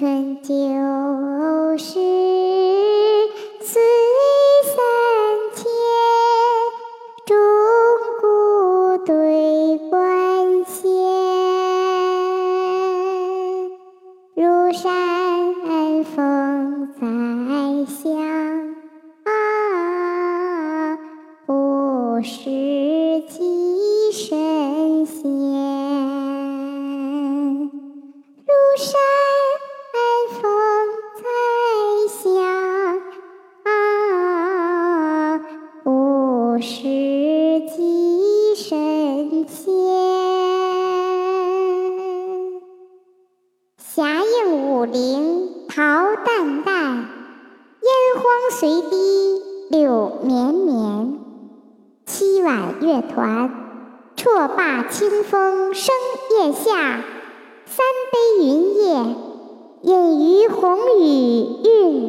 春秋时，岁三千，钟鼓对关弦，如山风在响，不是霞映武陵桃淡淡，烟荒随堤柳绵绵。七婉乐团，绰罢清风生月下；三杯云夜，饮于红雨韵。